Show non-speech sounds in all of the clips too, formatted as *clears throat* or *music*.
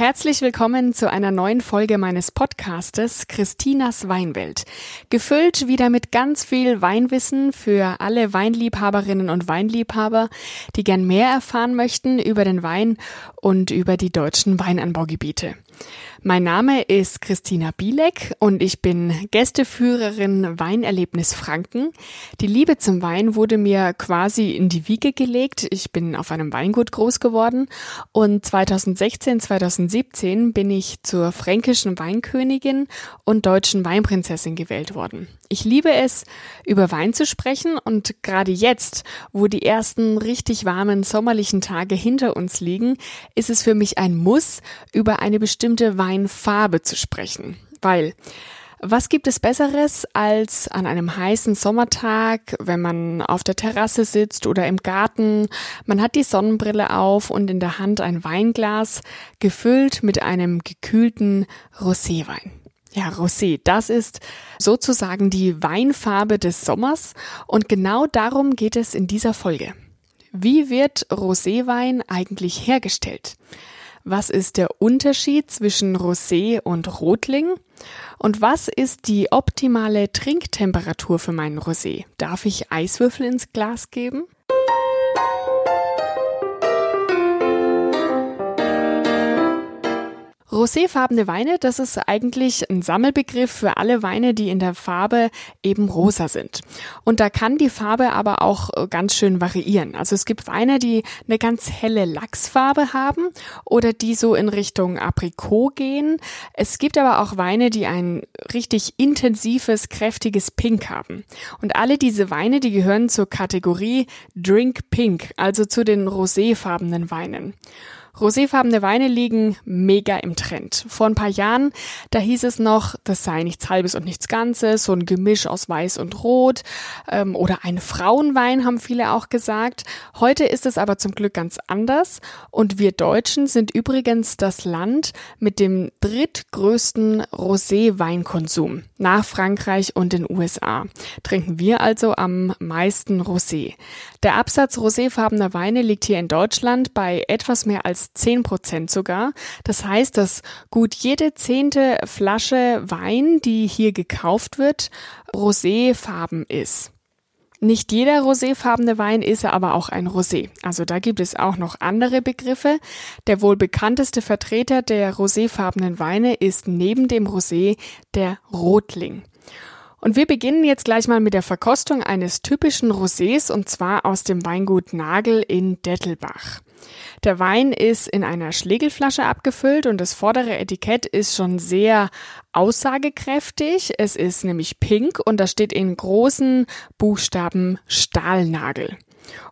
Herzlich willkommen zu einer neuen Folge meines Podcastes Christinas Weinwelt. Gefüllt wieder mit ganz viel Weinwissen für alle Weinliebhaberinnen und Weinliebhaber, die gern mehr erfahren möchten über den Wein und über die deutschen Weinanbaugebiete. Mein Name ist Christina Bielek und ich bin Gästeführerin Weinerlebnis Franken. Die Liebe zum Wein wurde mir quasi in die Wiege gelegt. Ich bin auf einem Weingut groß geworden und 2016, 2017 bin ich zur fränkischen Weinkönigin und deutschen Weinprinzessin gewählt worden. Ich liebe es, über Wein zu sprechen und gerade jetzt, wo die ersten richtig warmen sommerlichen Tage hinter uns liegen, ist es für mich ein Muss, über eine bestimmte Weinfarbe zu sprechen. Weil was gibt es Besseres als an einem heißen Sommertag, wenn man auf der Terrasse sitzt oder im Garten, man hat die Sonnenbrille auf und in der Hand ein Weinglas, gefüllt mit einem gekühlten Roséwein. Ja, Rosé, das ist sozusagen die Weinfarbe des Sommers und genau darum geht es in dieser Folge. Wie wird Roséwein eigentlich hergestellt? Was ist der Unterschied zwischen Rosé und Rotling? Und was ist die optimale Trinktemperatur für meinen Rosé? Darf ich Eiswürfel ins Glas geben? Roséfarbene Weine, das ist eigentlich ein Sammelbegriff für alle Weine, die in der Farbe eben rosa sind. Und da kann die Farbe aber auch äh, ganz schön variieren. Also es gibt Weine, die eine ganz helle Lachsfarbe haben oder die so in Richtung Aprikot gehen. Es gibt aber auch Weine, die ein richtig intensives, kräftiges Pink haben. Und alle diese Weine, die gehören zur Kategorie Drink Pink, also zu den roséfarbenen Weinen. Roséfarbene Weine liegen mega im Trend. Vor ein paar Jahren, da hieß es noch, das sei nichts Halbes und nichts Ganzes, so ein Gemisch aus Weiß und Rot ähm, oder ein Frauenwein, haben viele auch gesagt. Heute ist es aber zum Glück ganz anders und wir Deutschen sind übrigens das Land mit dem drittgrößten Rosé-Weinkonsum nach Frankreich und den USA. Trinken wir also am meisten Rosé. Der Absatz roséfarbener Weine liegt hier in Deutschland bei etwas mehr als 10 Prozent sogar. Das heißt, dass gut jede zehnte Flasche Wein, die hier gekauft wird, roséfarben ist. Nicht jeder roséfarbene Wein ist aber auch ein Rosé. Also da gibt es auch noch andere Begriffe. Der wohl bekannteste Vertreter der roséfarbenen Weine ist neben dem Rosé der Rotling. Und wir beginnen jetzt gleich mal mit der Verkostung eines typischen Rosés und zwar aus dem Weingut Nagel in Dettelbach. Der Wein ist in einer Schlegelflasche abgefüllt und das vordere Etikett ist schon sehr aussagekräftig. Es ist nämlich pink und da steht in großen Buchstaben Stahlnagel.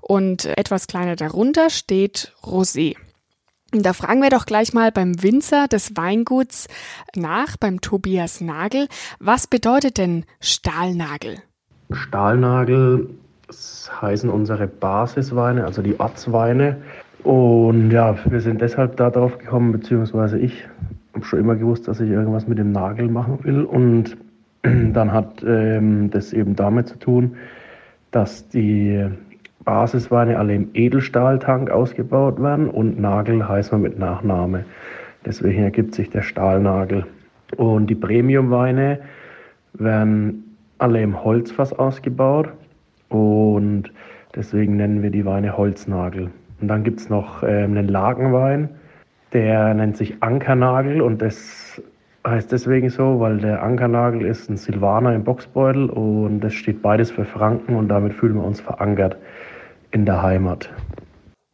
Und etwas kleiner darunter steht Rosé. Da fragen wir doch gleich mal beim Winzer des Weinguts nach, beim Tobias Nagel. Was bedeutet denn Stahlnagel? Stahlnagel heißen unsere Basisweine, also die Ortsweine. Und ja, wir sind deshalb da drauf gekommen, beziehungsweise ich habe schon immer gewusst, dass ich irgendwas mit dem Nagel machen will. Und *clears throat* dann hat ähm, das eben damit zu tun, dass die Basisweine alle im Edelstahltank ausgebaut werden und Nagel heißt man mit Nachname. Deswegen ergibt sich der Stahlnagel. Und die Premiumweine werden alle im Holzfass ausgebaut und deswegen nennen wir die Weine Holznagel. Und dann gibt es noch äh, einen Lagenwein, der nennt sich Ankernagel und das heißt deswegen so, weil der Ankernagel ist ein Silvaner im Boxbeutel und das steht beides für Franken und damit fühlen wir uns verankert in der Heimat.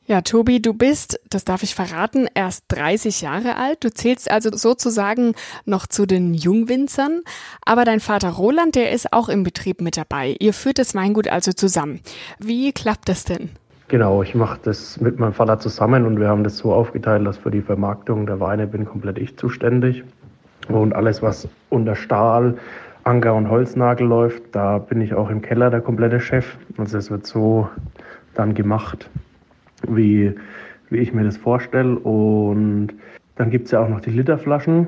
Ja, Tobi, du bist, das darf ich verraten, erst 30 Jahre alt. Du zählst also sozusagen noch zu den Jungwinzern. Aber dein Vater Roland, der ist auch im Betrieb mit dabei. Ihr führt das Weingut also zusammen. Wie klappt das denn? Genau, ich mache das mit meinem Vater zusammen und wir haben das so aufgeteilt, dass für die Vermarktung der Weine bin komplett ich zuständig. Und alles, was unter Stahl, Anker und Holznagel läuft, da bin ich auch im Keller der komplette Chef. Also es wird so dann gemacht, wie, wie ich mir das vorstelle. Und dann gibt es ja auch noch die Literflaschen.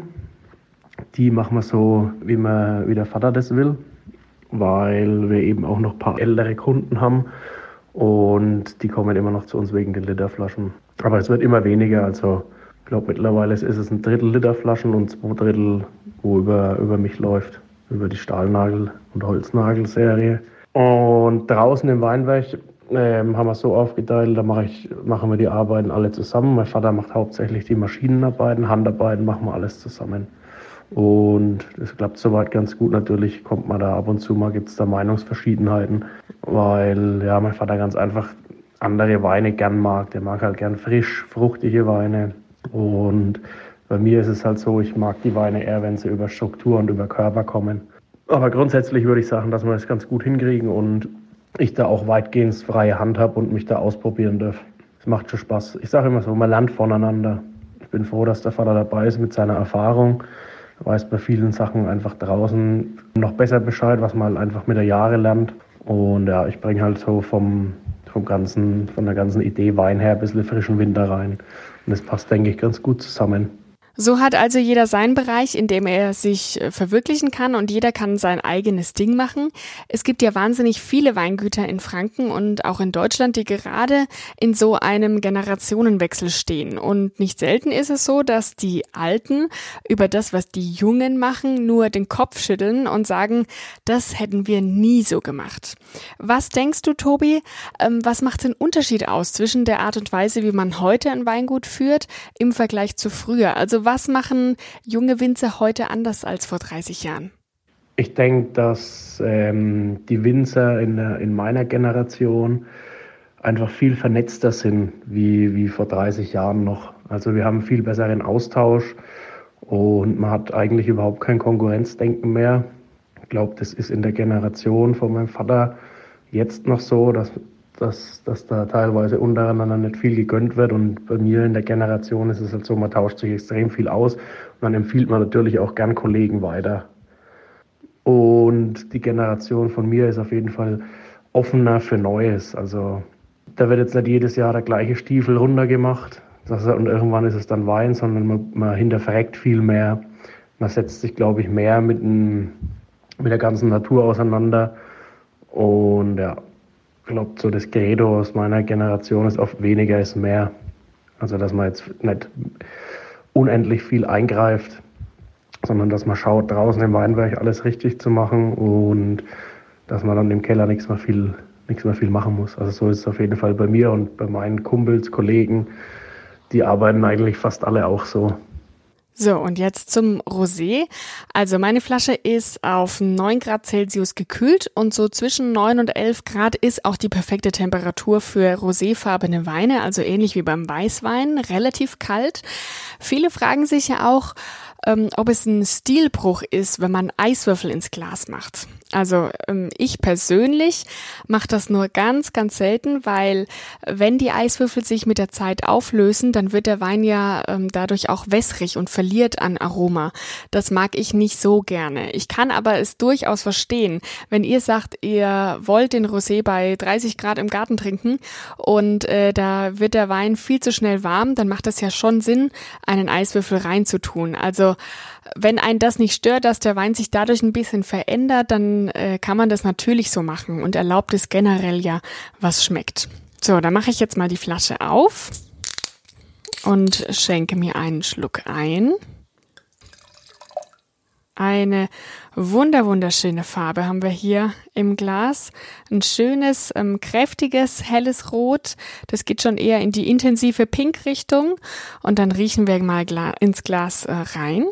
Die machen wir so, wie, man, wie der Vater das will, weil wir eben auch noch ein paar ältere Kunden haben. Und die kommen immer noch zu uns wegen den Literflaschen. Aber es wird immer weniger. Also Ich glaube, mittlerweile ist es ein Drittel Liter Flaschen und zwei Drittel, wo über, über mich läuft, über die Stahlnagel- und Holznagel-Serie. Und draußen im Weinberg ähm, haben wir es so aufgeteilt, da mache ich, machen wir die Arbeiten alle zusammen. Mein Vater macht hauptsächlich die Maschinenarbeiten, Handarbeiten machen wir alles zusammen. Und es klappt soweit ganz gut. Natürlich kommt man da ab und zu mal, gibt es da Meinungsverschiedenheiten, weil ja mein Vater ganz einfach andere Weine gern mag. Der mag halt gern frisch, fruchtige Weine. Und bei mir ist es halt so, ich mag die Weine eher, wenn sie über Struktur und über Körper kommen. Aber grundsätzlich würde ich sagen, dass wir das ganz gut hinkriegen und ich da auch weitgehend freie Hand habe und mich da ausprobieren darf. Es macht schon Spaß. Ich sage immer so, man lernt voneinander. Ich bin froh, dass der Vater dabei ist mit seiner Erfahrung. Weiß bei vielen Sachen einfach draußen noch besser Bescheid, was man halt einfach mit der Jahre lernt. Und ja, ich bringe halt so vom, vom ganzen, von der ganzen Idee Wein her ein bisschen frischen Winter rein. Und das passt, denke ich, ganz gut zusammen. So hat also jeder seinen Bereich, in dem er sich äh, verwirklichen kann und jeder kann sein eigenes Ding machen. Es gibt ja wahnsinnig viele Weingüter in Franken und auch in Deutschland, die gerade in so einem Generationenwechsel stehen. Und nicht selten ist es so, dass die Alten über das, was die Jungen machen, nur den Kopf schütteln und sagen, das hätten wir nie so gemacht. Was denkst du, Tobi, ähm, was macht den Unterschied aus zwischen der Art und Weise, wie man heute ein Weingut führt, im Vergleich zu früher? Also was machen junge Winzer heute anders als vor 30 Jahren? Ich denke, dass ähm, die Winzer in, in meiner Generation einfach viel vernetzter sind wie, wie vor 30 Jahren noch. Also wir haben viel besseren Austausch und man hat eigentlich überhaupt kein Konkurrenzdenken mehr. Ich glaube, das ist in der Generation von meinem Vater jetzt noch so, dass dass, dass da teilweise untereinander nicht viel gegönnt wird. Und bei mir in der Generation ist es halt so, man tauscht sich extrem viel aus und dann empfiehlt man natürlich auch gern Kollegen weiter. Und die Generation von mir ist auf jeden Fall offener für Neues. Also da wird jetzt nicht jedes Jahr der gleiche Stiefel runtergemacht und irgendwann ist es dann Wein, sondern man, man hinterfragt viel mehr. Man setzt sich, glaube ich, mehr mit, dem, mit der ganzen Natur auseinander. Und ja, glaube, so das Credo aus meiner Generation ist oft weniger ist mehr. Also, dass man jetzt nicht unendlich viel eingreift, sondern dass man schaut, draußen im Weinberg alles richtig zu machen und dass man dann im Keller nichts mehr viel, nichts mehr viel machen muss. Also so ist es auf jeden Fall bei mir und bei meinen Kumpels, Kollegen. Die arbeiten eigentlich fast alle auch so. So, und jetzt zum Rosé. Also meine Flasche ist auf 9 Grad Celsius gekühlt und so zwischen 9 und 11 Grad ist auch die perfekte Temperatur für roséfarbene Weine, also ähnlich wie beim Weißwein, relativ kalt. Viele fragen sich ja auch, ähm, ob es ein Stilbruch ist, wenn man Eiswürfel ins Glas macht. Also ähm, ich persönlich mache das nur ganz, ganz selten, weil wenn die Eiswürfel sich mit der Zeit auflösen, dann wird der Wein ja ähm, dadurch auch wässrig und verliert an Aroma. Das mag ich nicht so gerne. Ich kann aber es durchaus verstehen, wenn ihr sagt, ihr wollt den Rosé bei 30 Grad im Garten trinken und äh, da wird der Wein viel zu schnell warm, dann macht es ja schon Sinn, einen Eiswürfel reinzutun. Also wenn ein das nicht stört, dass der Wein sich dadurch ein bisschen verändert, dann äh, kann man das natürlich so machen und erlaubt es generell ja, was schmeckt. So, dann mache ich jetzt mal die Flasche auf und schenke mir einen Schluck ein. Eine wunder wunderschöne Farbe haben wir hier im Glas. Ein schönes, ähm, kräftiges, helles Rot. Das geht schon eher in die intensive Pink-Richtung. Und dann riechen wir mal ins Glas äh, rein.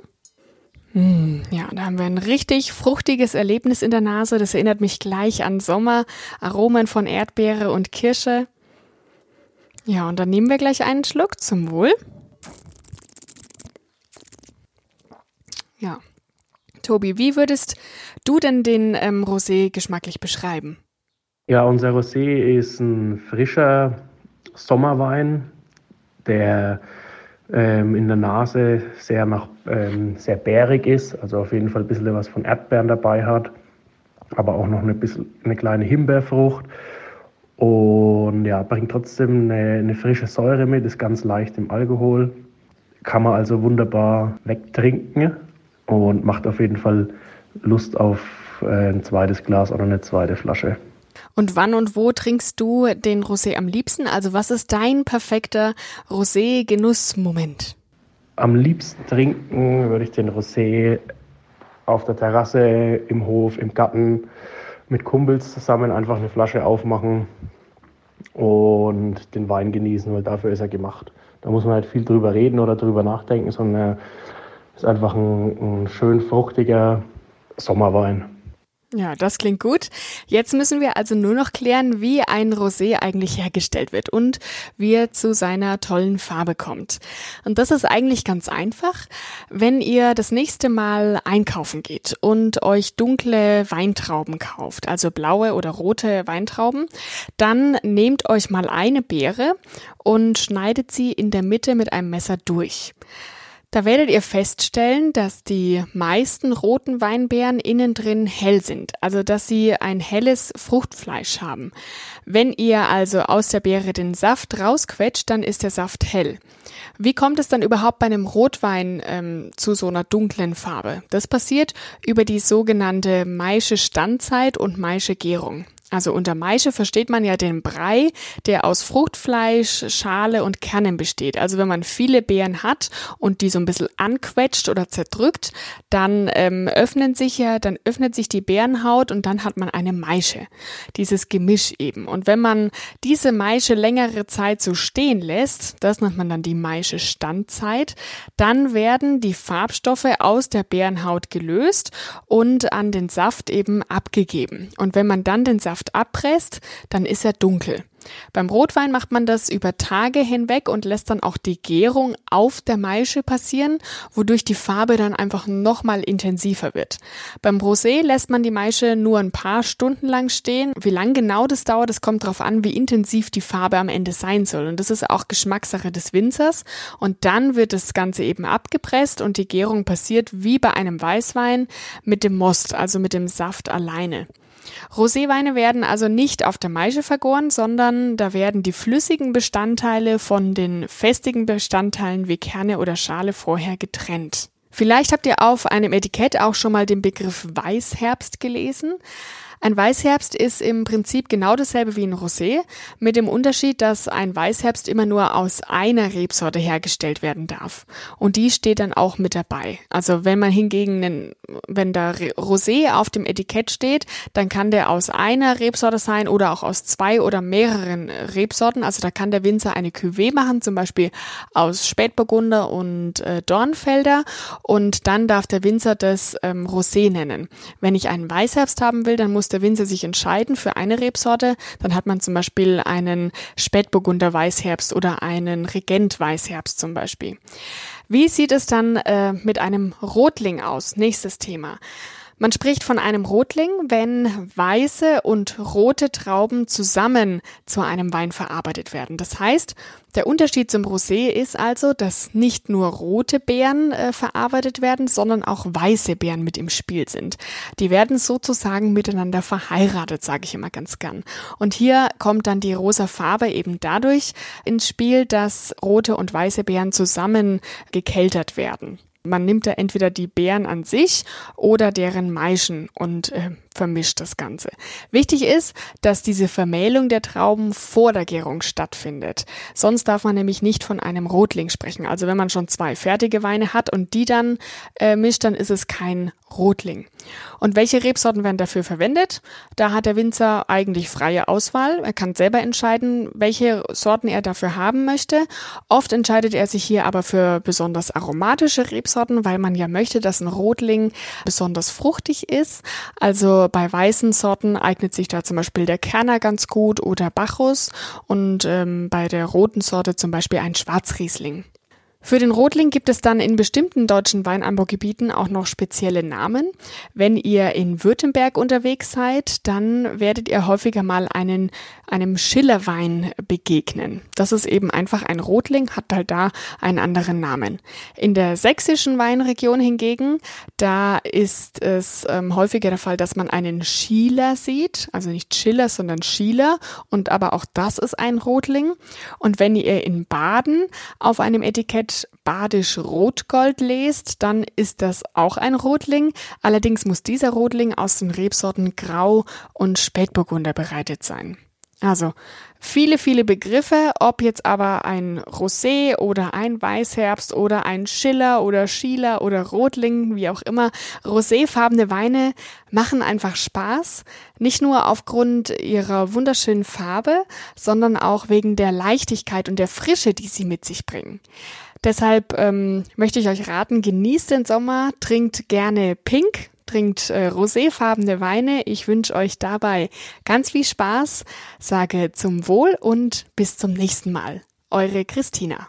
Hm, ja, da haben wir ein richtig fruchtiges Erlebnis in der Nase. Das erinnert mich gleich an Sommer, Aromen von Erdbeere und Kirsche. Ja, und dann nehmen wir gleich einen Schluck zum Wohl. Ja. Tobi, wie würdest du denn den ähm, Rosé geschmacklich beschreiben? Ja, unser Rosé ist ein frischer Sommerwein, der ähm, in der Nase sehr, nach, ähm, sehr bärig ist, also auf jeden Fall ein bisschen was von Erdbeeren dabei hat, aber auch noch eine, bisschen, eine kleine Himbeerfrucht. Und ja, bringt trotzdem eine, eine frische Säure mit, ist ganz leicht im Alkohol. Kann man also wunderbar wegtrinken und macht auf jeden Fall Lust auf äh, ein zweites Glas oder eine zweite Flasche. Und wann und wo trinkst du den Rosé am liebsten? Also was ist dein perfekter Rosé-Genussmoment? Am liebsten trinken würde ich den Rosé auf der Terrasse, im Hof, im Garten mit Kumpels zusammen einfach eine Flasche aufmachen und den Wein genießen, weil dafür ist er gemacht. Da muss man halt viel drüber reden oder drüber nachdenken, sondern ist einfach ein, ein schön fruchtiger Sommerwein. Ja, das klingt gut. Jetzt müssen wir also nur noch klären, wie ein Rosé eigentlich hergestellt wird und wie er zu seiner tollen Farbe kommt. Und das ist eigentlich ganz einfach. Wenn ihr das nächste Mal einkaufen geht und euch dunkle Weintrauben kauft, also blaue oder rote Weintrauben, dann nehmt euch mal eine Beere und schneidet sie in der Mitte mit einem Messer durch. Da werdet ihr feststellen, dass die meisten roten Weinbeeren innen drin hell sind, also dass sie ein helles Fruchtfleisch haben. Wenn ihr also aus der Beere den Saft rausquetscht, dann ist der Saft hell. Wie kommt es dann überhaupt bei einem Rotwein ähm, zu so einer dunklen Farbe? Das passiert über die sogenannte Maische Standzeit und Maische Gärung. Also unter Maische versteht man ja den Brei, der aus Fruchtfleisch, Schale und Kernen besteht. Also wenn man viele Beeren hat und die so ein bisschen anquetscht oder zerdrückt, dann ähm, öffnen sich ja, dann öffnet sich die Beerenhaut und dann hat man eine Maische. Dieses Gemisch eben. Und wenn man diese Maische längere Zeit so stehen lässt, das nennt man dann die Maische Standzeit, dann werden die Farbstoffe aus der Beerenhaut gelöst und an den Saft eben abgegeben. Und wenn man dann den Saft Saft abpresst, dann ist er dunkel. Beim Rotwein macht man das über Tage hinweg und lässt dann auch die Gärung auf der Maische passieren, wodurch die Farbe dann einfach nochmal intensiver wird. Beim Rosé lässt man die Maische nur ein paar Stunden lang stehen. Wie lang genau das dauert, das kommt darauf an, wie intensiv die Farbe am Ende sein soll. Und das ist auch Geschmackssache des Winzers. Und dann wird das Ganze eben abgepresst und die Gärung passiert wie bei einem Weißwein mit dem Most, also mit dem Saft alleine. Roséweine werden also nicht auf der Maische vergoren, sondern da werden die flüssigen Bestandteile von den festigen Bestandteilen wie Kerne oder Schale vorher getrennt. Vielleicht habt ihr auf einem Etikett auch schon mal den Begriff Weißherbst gelesen. Ein Weißherbst ist im Prinzip genau dasselbe wie ein Rosé, mit dem Unterschied, dass ein Weißherbst immer nur aus einer Rebsorte hergestellt werden darf. Und die steht dann auch mit dabei. Also wenn man hingegen, einen, wenn da Rosé auf dem Etikett steht, dann kann der aus einer Rebsorte sein oder auch aus zwei oder mehreren Rebsorten. Also da kann der Winzer eine Cuvée machen, zum Beispiel aus Spätburgunder und äh, Dornfelder. Und dann darf der Winzer das ähm, Rosé nennen. Wenn ich einen Weißherbst haben will, dann muss der Winzer sich entscheiden für eine Rebsorte, dann hat man zum Beispiel einen Spätburgunder Weißherbst oder einen Regent Weißherbst zum Beispiel. Wie sieht es dann äh, mit einem Rotling aus? Nächstes Thema. Man spricht von einem Rotling, wenn weiße und rote Trauben zusammen zu einem Wein verarbeitet werden. Das heißt, der Unterschied zum Rosé ist also, dass nicht nur rote Beeren äh, verarbeitet werden, sondern auch weiße Beeren mit im Spiel sind. Die werden sozusagen miteinander verheiratet, sage ich immer ganz gern. Und hier kommt dann die rosa Farbe eben dadurch ins Spiel, dass rote und weiße Beeren zusammen gekeltert werden. Man nimmt da entweder die Beeren an sich oder deren Maischen. Und äh, vermischt das Ganze. Wichtig ist, dass diese Vermählung der Trauben vor der Gärung stattfindet. Sonst darf man nämlich nicht von einem Rotling sprechen. Also wenn man schon zwei fertige Weine hat und die dann äh, mischt, dann ist es kein Rotling. Und welche Rebsorten werden dafür verwendet? Da hat der Winzer eigentlich freie Auswahl. Er kann selber entscheiden, welche Sorten er dafür haben möchte. Oft entscheidet er sich hier aber für besonders aromatische Rebsorten, weil man ja möchte, dass ein Rotling besonders fruchtig ist. Also bei weißen Sorten eignet sich da zum Beispiel der Kerner ganz gut oder Bacchus und ähm, bei der roten Sorte zum Beispiel ein Schwarzriesling. Für den Rotling gibt es dann in bestimmten deutschen Weinanbaugebieten auch noch spezielle Namen. Wenn ihr in Württemberg unterwegs seid, dann werdet ihr häufiger mal einen, einem Schillerwein begegnen. Das ist eben einfach ein Rotling, hat halt da einen anderen Namen. In der sächsischen Weinregion hingegen, da ist es ähm, häufiger der Fall, dass man einen Schieler sieht, also nicht Schiller, sondern Schieler und aber auch das ist ein Rotling. Und wenn ihr in Baden auf einem Etikett Badisch Rotgold lest, dann ist das auch ein Rotling. Allerdings muss dieser Rotling aus den Rebsorten Grau und Spätburgunder bereitet sein. Also Viele, viele Begriffe, ob jetzt aber ein Rosé oder ein Weißherbst oder ein Schiller oder Schieler oder Rotling, wie auch immer. Roséfarbene Weine machen einfach Spaß. Nicht nur aufgrund ihrer wunderschönen Farbe, sondern auch wegen der Leichtigkeit und der Frische, die sie mit sich bringen. Deshalb ähm, möchte ich euch raten, genießt den Sommer, trinkt gerne Pink, trinkt äh, roséfarbene Weine. Ich wünsche euch dabei ganz viel Spaß, sage zum Wohl und bis zum nächsten Mal. Eure Christina.